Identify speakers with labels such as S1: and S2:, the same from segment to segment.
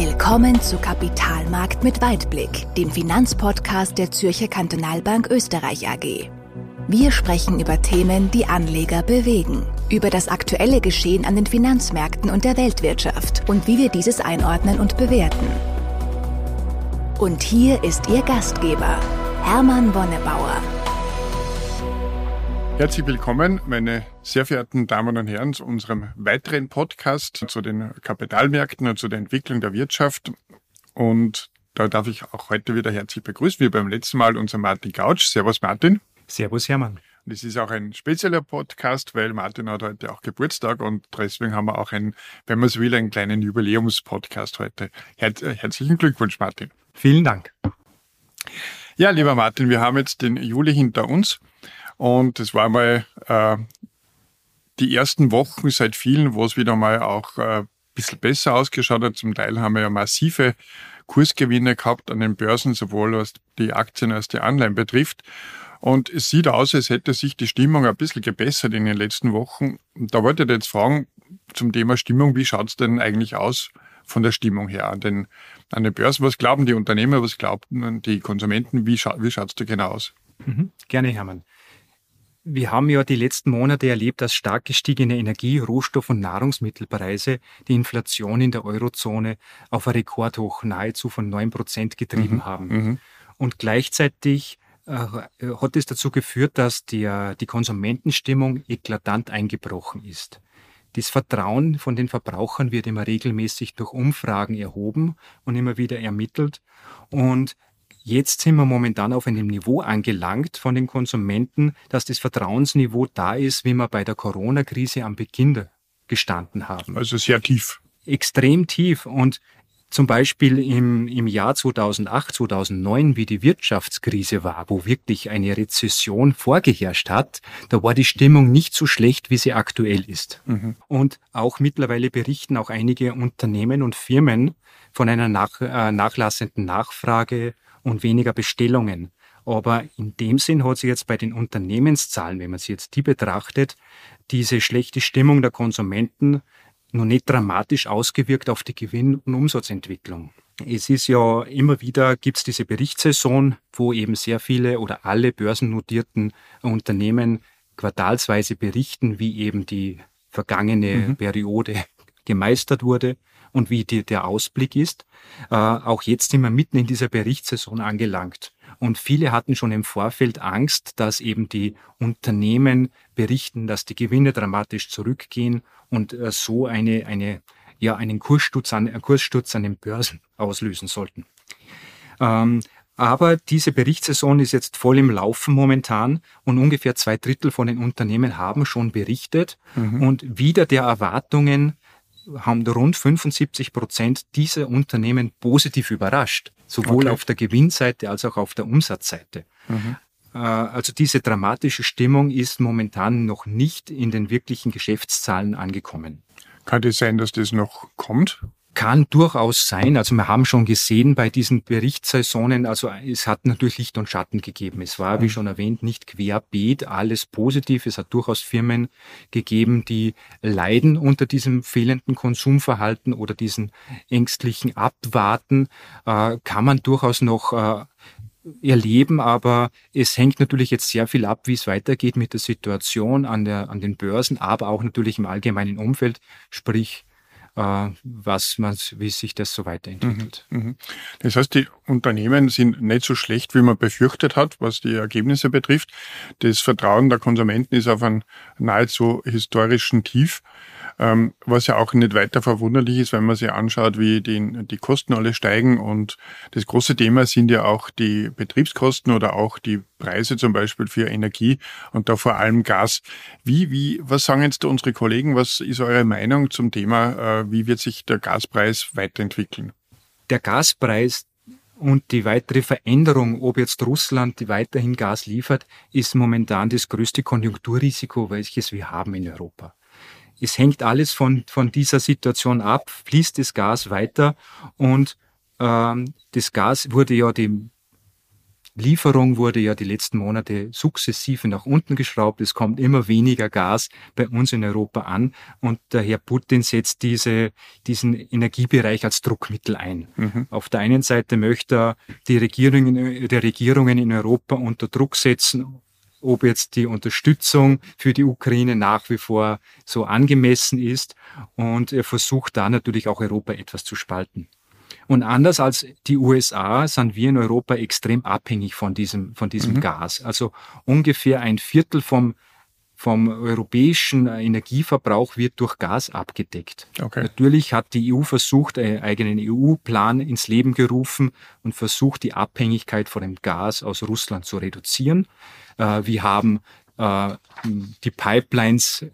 S1: Willkommen zu Kapitalmarkt mit Weitblick, dem Finanzpodcast der Zürcher Kantonalbank Österreich AG. Wir sprechen über Themen, die Anleger bewegen, über das aktuelle Geschehen an den Finanzmärkten und der Weltwirtschaft und wie wir dieses einordnen und bewerten. Und hier ist Ihr Gastgeber, Hermann Wonnebauer.
S2: Herzlich willkommen, meine sehr verehrten Damen und Herren, zu unserem weiteren Podcast zu den Kapitalmärkten und zu der Entwicklung der Wirtschaft. Und da darf ich auch heute wieder herzlich begrüßen, wie beim letzten Mal, unser Martin Gautsch. Servus Martin.
S3: Servus Hermann.
S2: Und es ist auch ein spezieller Podcast, weil Martin hat heute auch Geburtstag und deswegen haben wir auch einen, wenn man so will, einen kleinen Jubiläumspodcast heute. Her herzlichen Glückwunsch, Martin.
S3: Vielen Dank.
S2: Ja, lieber Martin, wir haben jetzt den Juli hinter uns. Und es war mal äh, die ersten Wochen seit vielen, wo es wieder mal auch äh, ein bisschen besser ausgeschaut hat. Zum Teil haben wir ja massive Kursgewinne gehabt an den Börsen, sowohl was die Aktien als die Anleihen betrifft. Und es sieht aus, als hätte sich die Stimmung ein bisschen gebessert in den letzten Wochen. Da wollte ich jetzt fragen zum Thema Stimmung, wie schaut's denn eigentlich aus von der Stimmung her an den, an den Börsen? Was glauben die Unternehmer, was glauben die Konsumenten? Wie, scha wie schaut's da genau aus?
S3: Mhm, gerne, Hermann. Wir haben ja die letzten Monate erlebt, dass stark gestiegene Energie-, Rohstoff- und Nahrungsmittelpreise die Inflation in der Eurozone auf ein Rekordhoch nahezu von neun Prozent getrieben mhm. haben. Mhm. Und gleichzeitig äh, hat es dazu geführt, dass der, die Konsumentenstimmung eklatant eingebrochen ist. Das Vertrauen von den Verbrauchern wird immer regelmäßig durch Umfragen erhoben und immer wieder ermittelt. Und Jetzt sind wir momentan auf einem Niveau angelangt von den Konsumenten, dass das Vertrauensniveau da ist, wie wir bei der Corona-Krise am Beginn gestanden haben.
S2: Also sehr tief.
S3: Extrem tief. Und zum Beispiel im, im Jahr 2008, 2009, wie die Wirtschaftskrise war, wo wirklich eine Rezession vorgeherrscht hat, da war die Stimmung nicht so schlecht, wie sie aktuell ist. Mhm. Und auch mittlerweile berichten auch einige Unternehmen und Firmen von einer nach, äh, nachlassenden Nachfrage und weniger Bestellungen. Aber in dem Sinn hat sich jetzt bei den Unternehmenszahlen, wenn man sich jetzt die betrachtet, diese schlechte Stimmung der Konsumenten noch nicht dramatisch ausgewirkt auf die Gewinn- und Umsatzentwicklung. Es ist ja immer wieder, gibt es diese Berichtssaison, wo eben sehr viele oder alle börsennotierten Unternehmen quartalsweise berichten, wie eben die vergangene mhm. Periode gemeistert wurde und wie die, der Ausblick ist. Äh, auch jetzt sind wir mitten in dieser Berichtssaison angelangt. Und viele hatten schon im Vorfeld Angst, dass eben die Unternehmen berichten, dass die Gewinne dramatisch zurückgehen und äh, so eine, eine, ja, einen Kurssturz an, einen Kurssturz an den Börsen auslösen sollten. Ähm, aber diese Berichtssaison ist jetzt voll im Laufen momentan und ungefähr zwei Drittel von den Unternehmen haben schon berichtet mhm. und wieder der Erwartungen haben rund 75 Prozent dieser Unternehmen positiv überrascht, sowohl okay. auf der Gewinnseite als auch auf der Umsatzseite. Mhm. Äh, also diese dramatische Stimmung ist momentan noch nicht in den wirklichen Geschäftszahlen angekommen.
S2: Kann es sein, dass das noch kommt?
S3: Kann durchaus sein. Also wir haben schon gesehen bei diesen Berichtssaisonen, also es hat natürlich Licht und Schatten gegeben. Es war, wie schon erwähnt, nicht querbeet alles positiv. Es hat durchaus Firmen gegeben, die leiden unter diesem fehlenden Konsumverhalten oder diesen ängstlichen Abwarten. Äh, kann man durchaus noch äh, erleben, aber es hängt natürlich jetzt sehr viel ab, wie es weitergeht mit der Situation an, der, an den Börsen, aber auch natürlich im allgemeinen Umfeld, sprich was man, wie sich das so weiterentwickelt. Mhm,
S2: mhm. Das heißt, die Unternehmen sind nicht so schlecht, wie man befürchtet hat, was die Ergebnisse betrifft. Das Vertrauen der Konsumenten ist auf einem nahezu historischen Tief. Ähm, was ja auch nicht weiter verwunderlich ist, wenn man sich anschaut, wie die, die Kosten alle steigen. Und das große Thema sind ja auch die Betriebskosten oder auch die Preise zum Beispiel für Energie und da vor allem Gas. Wie, wie, was sagen jetzt unsere Kollegen? Was ist eure Meinung zum Thema? Äh, wie wird sich der Gaspreis weiterentwickeln?
S3: Der Gaspreis und die weitere Veränderung, ob jetzt Russland weiterhin Gas liefert, ist momentan das größte Konjunkturrisiko, welches wir haben in Europa. Es hängt alles von, von dieser Situation ab, fließt das Gas weiter und ähm, das Gas wurde ja dem Lieferung wurde ja die letzten Monate sukzessive nach unten geschraubt. Es kommt immer weniger Gas bei uns in Europa an und der Herr Putin setzt diese, diesen Energiebereich als Druckmittel ein. Mhm. Auf der einen Seite möchte er die Regierungen, der Regierungen in Europa unter Druck setzen, ob jetzt die Unterstützung für die Ukraine nach wie vor so angemessen ist. Und er versucht da natürlich auch Europa etwas zu spalten. Und anders als die USA sind wir in Europa extrem abhängig von diesem, von diesem mhm. Gas. Also ungefähr ein Viertel vom, vom europäischen Energieverbrauch wird durch Gas abgedeckt. Okay. Natürlich hat die EU versucht, einen eigenen EU-Plan ins Leben gerufen und versucht, die Abhängigkeit von dem Gas aus Russland zu reduzieren. Äh, wir haben äh, die Pipelines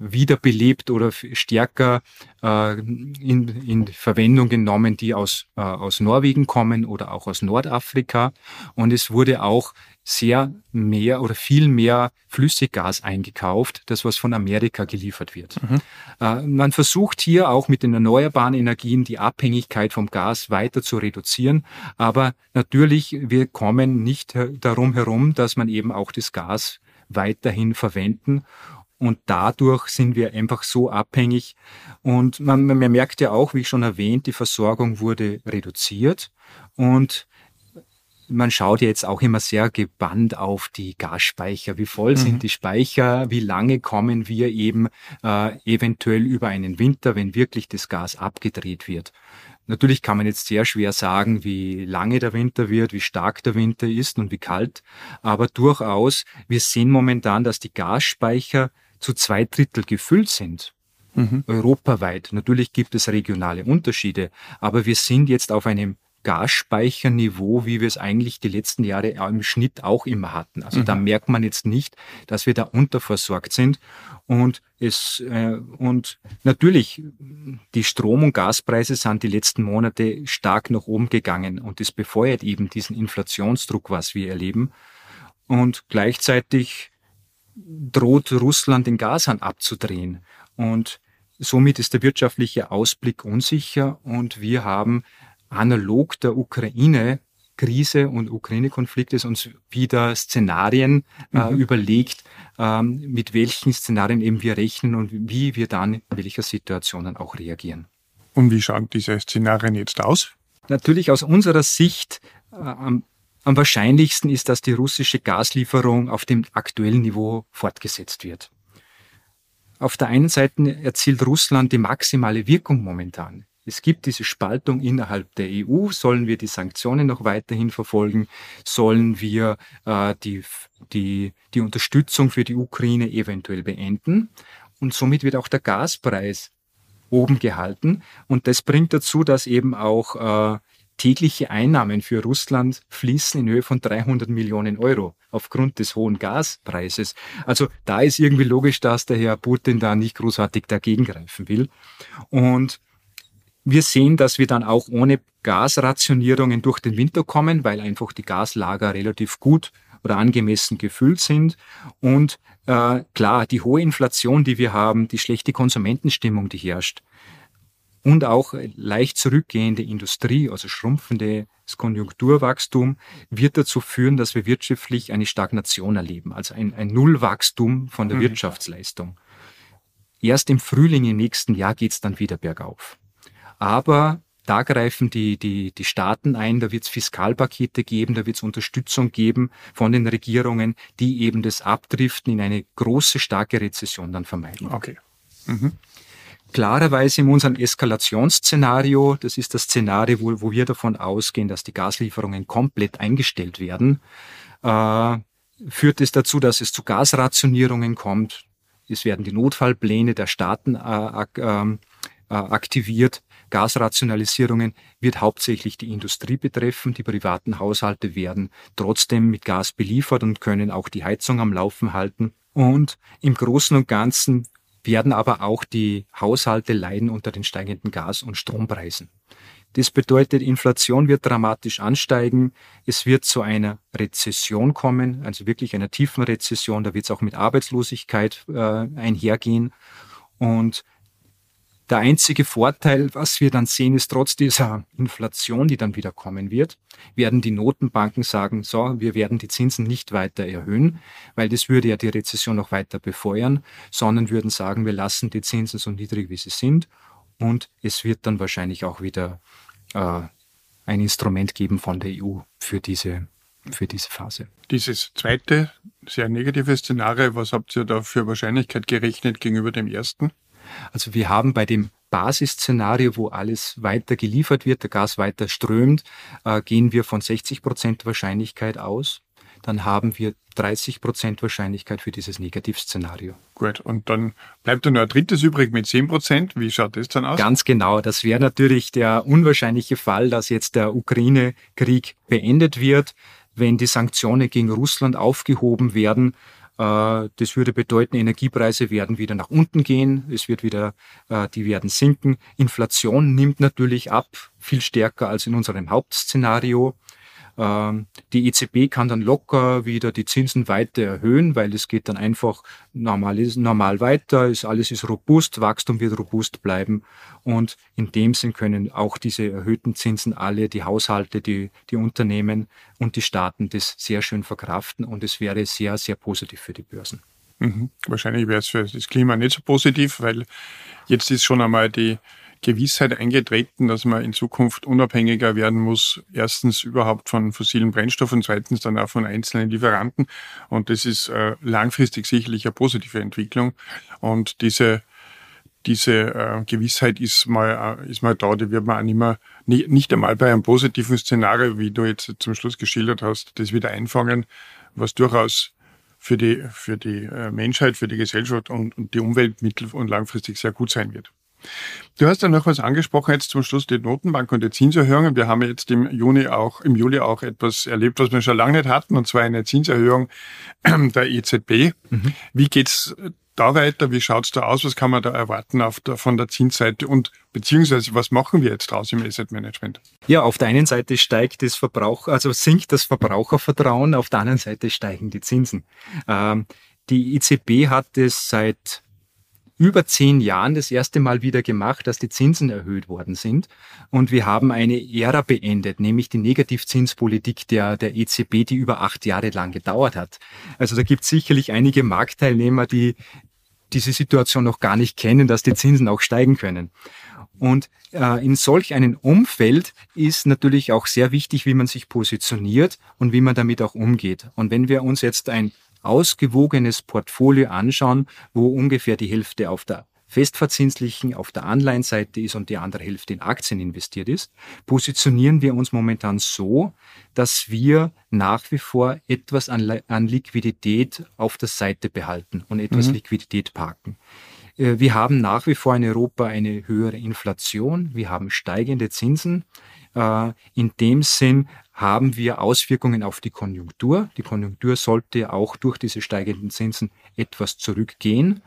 S3: wiederbelebt oder stärker äh, in, in Verwendung genommen, die aus, äh, aus Norwegen kommen oder auch aus Nordafrika. Und es wurde auch sehr mehr oder viel mehr Flüssiggas eingekauft, das was von Amerika geliefert wird. Mhm. Äh, man versucht hier auch mit den erneuerbaren Energien die Abhängigkeit vom Gas weiter zu reduzieren, aber natürlich, wir kommen nicht darum herum, dass man eben auch das Gas weiterhin verwenden und dadurch sind wir einfach so abhängig. Und man, man merkt ja auch, wie ich schon erwähnt, die Versorgung wurde reduziert. Und man schaut ja jetzt auch immer sehr gebannt auf die Gasspeicher. Wie voll mhm. sind die Speicher? Wie lange kommen wir eben äh, eventuell über einen Winter, wenn wirklich das Gas abgedreht wird? Natürlich kann man jetzt sehr schwer sagen, wie lange der Winter wird, wie stark der Winter ist und wie kalt. Aber durchaus, wir sehen momentan, dass die Gasspeicher zu zwei Drittel gefüllt sind. Mhm. Europaweit. Natürlich gibt es regionale Unterschiede, aber wir sind jetzt auf einem Gasspeicherniveau, wie wir es eigentlich die letzten Jahre im Schnitt auch immer hatten. Also mhm. da merkt man jetzt nicht, dass wir da unterversorgt sind. Und es äh, und natürlich die Strom- und Gaspreise sind die letzten Monate stark nach oben gegangen und das befeuert eben diesen Inflationsdruck, was wir erleben. Und gleichzeitig droht Russland den Gashahn abzudrehen. Und somit ist der wirtschaftliche Ausblick unsicher und wir haben analog der Ukraine Krise und Ukraine-Konfliktes uns wieder Szenarien äh, mhm. überlegt, ähm, mit welchen Szenarien eben wir rechnen und wie wir dann in welcher Situationen auch reagieren.
S2: Und wie schauen diese Szenarien jetzt aus?
S3: Natürlich aus unserer Sicht äh, am am wahrscheinlichsten ist, dass die russische Gaslieferung auf dem aktuellen Niveau fortgesetzt wird. Auf der einen Seite erzielt Russland die maximale Wirkung momentan. Es gibt diese Spaltung innerhalb der EU. Sollen wir die Sanktionen noch weiterhin verfolgen? Sollen wir äh, die, die, die Unterstützung für die Ukraine eventuell beenden? Und somit wird auch der Gaspreis oben gehalten. Und das bringt dazu, dass eben auch äh, tägliche Einnahmen für Russland fließen in Höhe von 300 Millionen Euro aufgrund des hohen Gaspreises. Also da ist irgendwie logisch, dass der Herr Putin da nicht großartig dagegen greifen will. Und wir sehen, dass wir dann auch ohne Gasrationierungen durch den Winter kommen, weil einfach die Gaslager relativ gut oder angemessen gefüllt sind. Und äh, klar, die hohe Inflation, die wir haben, die schlechte Konsumentenstimmung, die herrscht, und auch leicht zurückgehende Industrie, also schrumpfendes Konjunkturwachstum, wird dazu führen, dass wir wirtschaftlich eine Stagnation erleben, also ein, ein Nullwachstum von der mhm. Wirtschaftsleistung. Erst im Frühling im nächsten Jahr geht's dann wieder bergauf. Aber da greifen die, die, die Staaten ein, da wird es Fiskalpakete geben, da wird es Unterstützung geben von den Regierungen, die eben das Abdriften in eine große, starke Rezession dann vermeiden.
S2: Okay. Mhm
S3: klarerweise in unserem Eskalationsszenario, das ist das Szenario, wo, wo wir davon ausgehen, dass die Gaslieferungen komplett eingestellt werden, äh, führt es dazu, dass es zu Gasrationierungen kommt. Es werden die Notfallpläne der Staaten äh, ähm, äh, aktiviert. Gasrationalisierungen wird hauptsächlich die Industrie betreffen. Die privaten Haushalte werden trotzdem mit Gas beliefert und können auch die Heizung am Laufen halten. Und im Großen und Ganzen werden aber auch die Haushalte leiden unter den steigenden Gas- und Strompreisen. Das bedeutet, Inflation wird dramatisch ansteigen. Es wird zu einer Rezession kommen, also wirklich einer tiefen Rezession. Da wird es auch mit Arbeitslosigkeit äh, einhergehen. Und Der einzige Vorteil, was wir dann sehen, ist trotz dieser Inflation, die dann wieder kommen wird, werden die Notenbanken sagen, so, wir werden die Zinsen nicht weiter erhöhen, weil das würde ja die Rezession noch weiter befeuern, sondern würden sagen, wir lassen die Zinsen so niedrig, wie sie sind und es wird dann wahrscheinlich auch wieder äh, ein Instrument geben von der EU für diese für diese Phase.
S2: Dieses zweite, sehr negative Szenario, was habt ihr da für Wahrscheinlichkeit gerechnet gegenüber dem ersten?
S3: Also wir haben bei dem Basisszenario, wo alles weiter geliefert wird, der Gas weiter strömt, äh, gehen wir von 60 Prozent Wahrscheinlichkeit aus. Dann haben wir 30 Prozent Wahrscheinlichkeit für dieses Negativszenario.
S2: Gut, und dann bleibt dann noch ein drittes übrig mit 10 Prozent. Wie schaut das dann aus?
S3: Ganz genau. Das wäre natürlich der unwahrscheinliche Fall, dass jetzt der Ukraine-Krieg beendet wird wenn die Sanktionen gegen Russland aufgehoben werden. Äh, das würde bedeuten, Energiepreise werden wieder nach unten gehen, es wird wieder, äh, die werden sinken. Inflation nimmt natürlich ab, viel stärker als in unserem Hauptszenario. Ähm, die EZB kann dann locker wieder die Zinsen weiter erhöhen, weil es geht dann einfach normal, normal weiter, ist, alles ist robust, Wachstum wird robust bleiben und in dem Sinn können auch diese erhöhten Zinsen alle, die Haushalte, die, die Unternehmen und die Staaten das sehr schön verkraften und es wäre sehr, sehr positiv für die Börsen.
S2: Mhm. Wahrscheinlich wäre es für das Klima nicht so positiv, weil jetzt ist schon einmal die Gewissheit eingetreten, dass man in Zukunft unabhängiger werden muss. Erstens überhaupt von fossilen Brennstoffen, zweitens dann auch von einzelnen Lieferanten. Und das ist äh, langfristig sicherlich eine positive Entwicklung. Und diese diese äh, Gewissheit ist mal, äh, ist mal da, die wird man auch nicht mehr, nicht, nicht einmal bei einem positiven Szenario, wie du jetzt zum Schluss geschildert hast, das wieder einfangen, was durchaus für die, für die äh, Menschheit, für die Gesellschaft und, und die Umwelt mittel- und langfristig sehr gut sein wird. Du hast dann noch was angesprochen, jetzt zum Schluss die Notenbank und die Zinserhöhungen. Wir haben jetzt im Juni auch, im Juli auch etwas erlebt, was wir schon lange nicht hatten, und zwar eine Zinserhöhung der EZB. Mhm. Wie geht's da weiter? Wie schaut's da aus? Was kann man da erwarten auf der, von der Zinsseite? Und beziehungsweise was machen wir jetzt draus im Asset Management?
S3: Ja, auf der einen Seite steigt das Verbrauch, also sinkt das Verbrauchervertrauen, auf der anderen Seite steigen die Zinsen. Ähm, die EZB hat es seit über zehn Jahren das erste Mal wieder gemacht, dass die Zinsen erhöht worden sind. Und wir haben eine Ära beendet, nämlich die Negativzinspolitik der, der EZB, die über acht Jahre lang gedauert hat. Also da gibt es sicherlich einige Marktteilnehmer, die diese Situation noch gar nicht kennen, dass die Zinsen auch steigen können. Und äh, in solch einem Umfeld ist natürlich auch sehr wichtig, wie man sich positioniert und wie man damit auch umgeht. Und wenn wir uns jetzt ein ausgewogenes Portfolio anschauen, wo ungefähr die Hälfte auf der festverzinslichen auf der Anleihenseite ist und die andere Hälfte in Aktien investiert ist, positionieren wir uns momentan so, dass wir nach wie vor etwas an, an Liquidität auf der Seite behalten und etwas mhm. Liquidität parken. Äh, wir haben nach wie vor in Europa eine höhere Inflation, wir haben steigende Zinsen. Äh, in dem Sinn haben wir Auswirkungen auf die Konjunktur. Die Konjunktur sollte auch durch diese steigenden Zinsen etwas zurückgehen.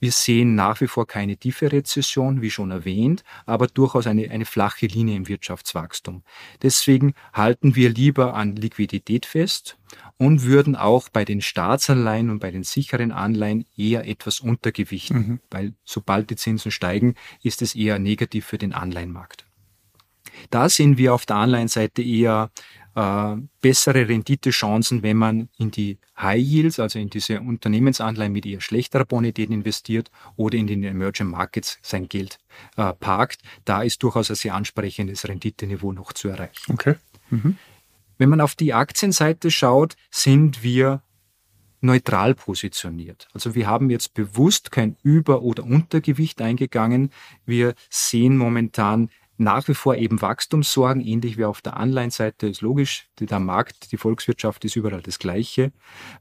S3: Wir sehen nach wie vor keine tiefe Rezession, wie schon erwähnt, aber durchaus eine, eine flache Linie im Wirtschaftswachstum. Deswegen halten wir lieber an Liquidität fest und würden auch bei den Staatsanleihen und bei den sicheren Anleihen eher etwas untergewichten, mhm. weil sobald die Zinsen steigen, ist es eher negativ für den Anleihenmarkt. Da sehen wir auf der Anleihenseite eher äh, bessere Renditechancen, wenn man in die High Yields, also in diese Unternehmensanleihen mit eher schlechterer Bonität investiert oder in den Emerging Markets sein Geld äh, parkt. Da ist durchaus ein sehr ansprechendes Renditeniveau noch zu erreichen.
S2: Okay. Mhm.
S3: Wenn man auf die Aktienseite schaut, sind wir neutral positioniert. Also wir haben jetzt bewusst kein Über- oder Untergewicht eingegangen. Wir sehen momentan nach wie vor eben Wachstumssorgen, ähnlich wie auf der Anleihenseite ist logisch, der Markt, die Volkswirtschaft ist überall das Gleiche.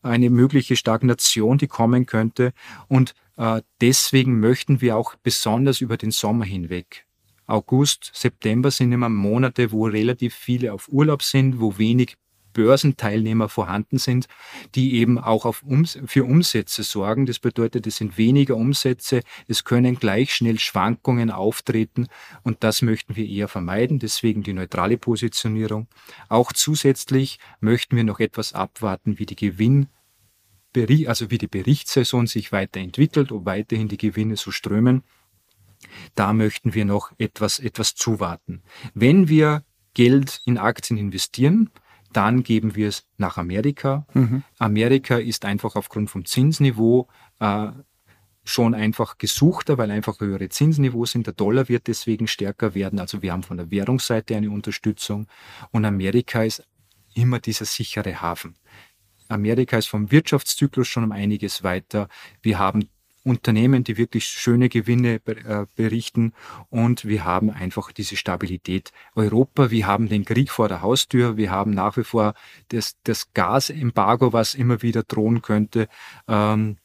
S3: Eine mögliche Stagnation, die kommen könnte. Und äh, deswegen möchten wir auch besonders über den Sommer hinweg August, September sind immer Monate, wo relativ viele auf Urlaub sind, wo wenig Börsenteilnehmer vorhanden sind, die eben auch Ums für Umsätze sorgen. Das bedeutet, es sind weniger Umsätze, es können gleich schnell Schwankungen auftreten und das möchten wir eher vermeiden, deswegen die neutrale Positionierung. Auch zusätzlich möchten wir noch etwas abwarten, wie die Gewinn also wie die Berichtssaison sich weiterentwickelt, ob weiterhin die Gewinne so strömen. Da möchten wir noch etwas, etwas zuwarten. Wenn wir Geld in Aktien investieren, dann geben wir es nach Amerika. Mhm. Amerika ist einfach aufgrund vom Zinsniveau äh, schon einfach gesuchter, weil einfach höhere Zinsniveaus sind. Der Dollar wird deswegen stärker werden. Also wir haben von der Währungsseite eine Unterstützung. Und Amerika ist immer dieser sichere Hafen. Amerika ist vom Wirtschaftszyklus schon um einiges weiter. Wir haben Unternehmen, die wirklich schöne Gewinne äh, berichten und wir haben einfach diese Stabilität. Europa, wir haben den Krieg vor der Haustür, wir haben nach wie vor das, das Gasembargo, was immer wieder drohen könnte. Ähm,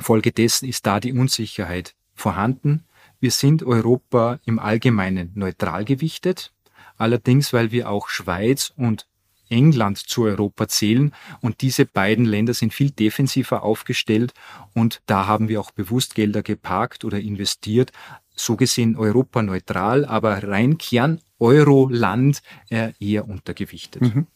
S3: Folgedessen ist da die Unsicherheit vorhanden. Wir sind Europa im Allgemeinen neutral gewichtet. Allerdings, weil wir auch Schweiz und England zu Europa zählen und diese beiden Länder sind viel defensiver aufgestellt und da haben wir auch bewusst Gelder geparkt oder investiert. So gesehen Europa neutral, aber rein Kern Euro-Land äh, eher untergewichtet. Mhm.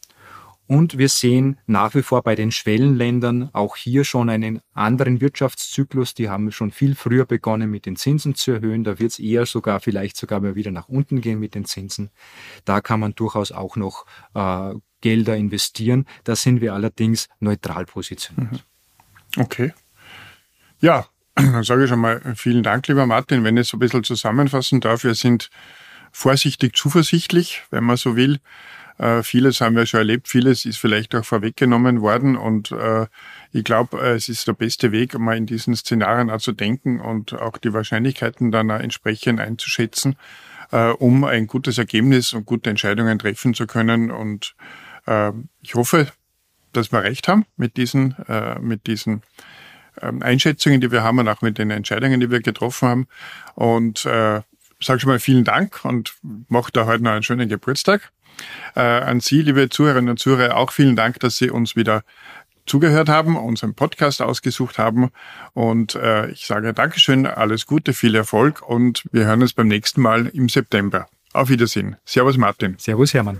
S3: Und wir sehen nach wie vor bei den Schwellenländern auch hier schon einen anderen Wirtschaftszyklus. Die haben schon viel früher begonnen, mit den Zinsen zu erhöhen. Da wird es eher sogar, vielleicht sogar mal wieder nach unten gehen mit den Zinsen. Da kann man durchaus auch noch äh, Gelder investieren. Da sind wir allerdings neutral positioniert.
S2: Mhm. Okay. Ja, dann sage ich schon mal vielen Dank, lieber Martin. Wenn ich so ein bisschen zusammenfassen darf, wir sind vorsichtig zuversichtlich, wenn man so will. Äh, vieles haben wir schon erlebt, vieles ist vielleicht auch vorweggenommen worden und äh, ich glaube, äh, es ist der beste Weg, mal in diesen Szenarien auch zu denken und auch die Wahrscheinlichkeiten dann auch entsprechend einzuschätzen, äh, um ein gutes Ergebnis und gute Entscheidungen treffen zu können. Und äh, ich hoffe, dass wir recht haben mit diesen, äh, mit diesen ähm, Einschätzungen, die wir haben und auch mit den Entscheidungen, die wir getroffen haben. Und äh, sage schon mal vielen Dank und mache da heute noch einen schönen Geburtstag. Äh, an Sie, liebe Zuhörerinnen und Zuhörer, auch vielen Dank, dass Sie uns wieder zugehört haben, unseren Podcast ausgesucht haben. Und äh, ich sage Dankeschön, alles Gute, viel Erfolg und wir hören uns beim nächsten Mal im September. Auf Wiedersehen. Servus Martin.
S3: Servus Hermann.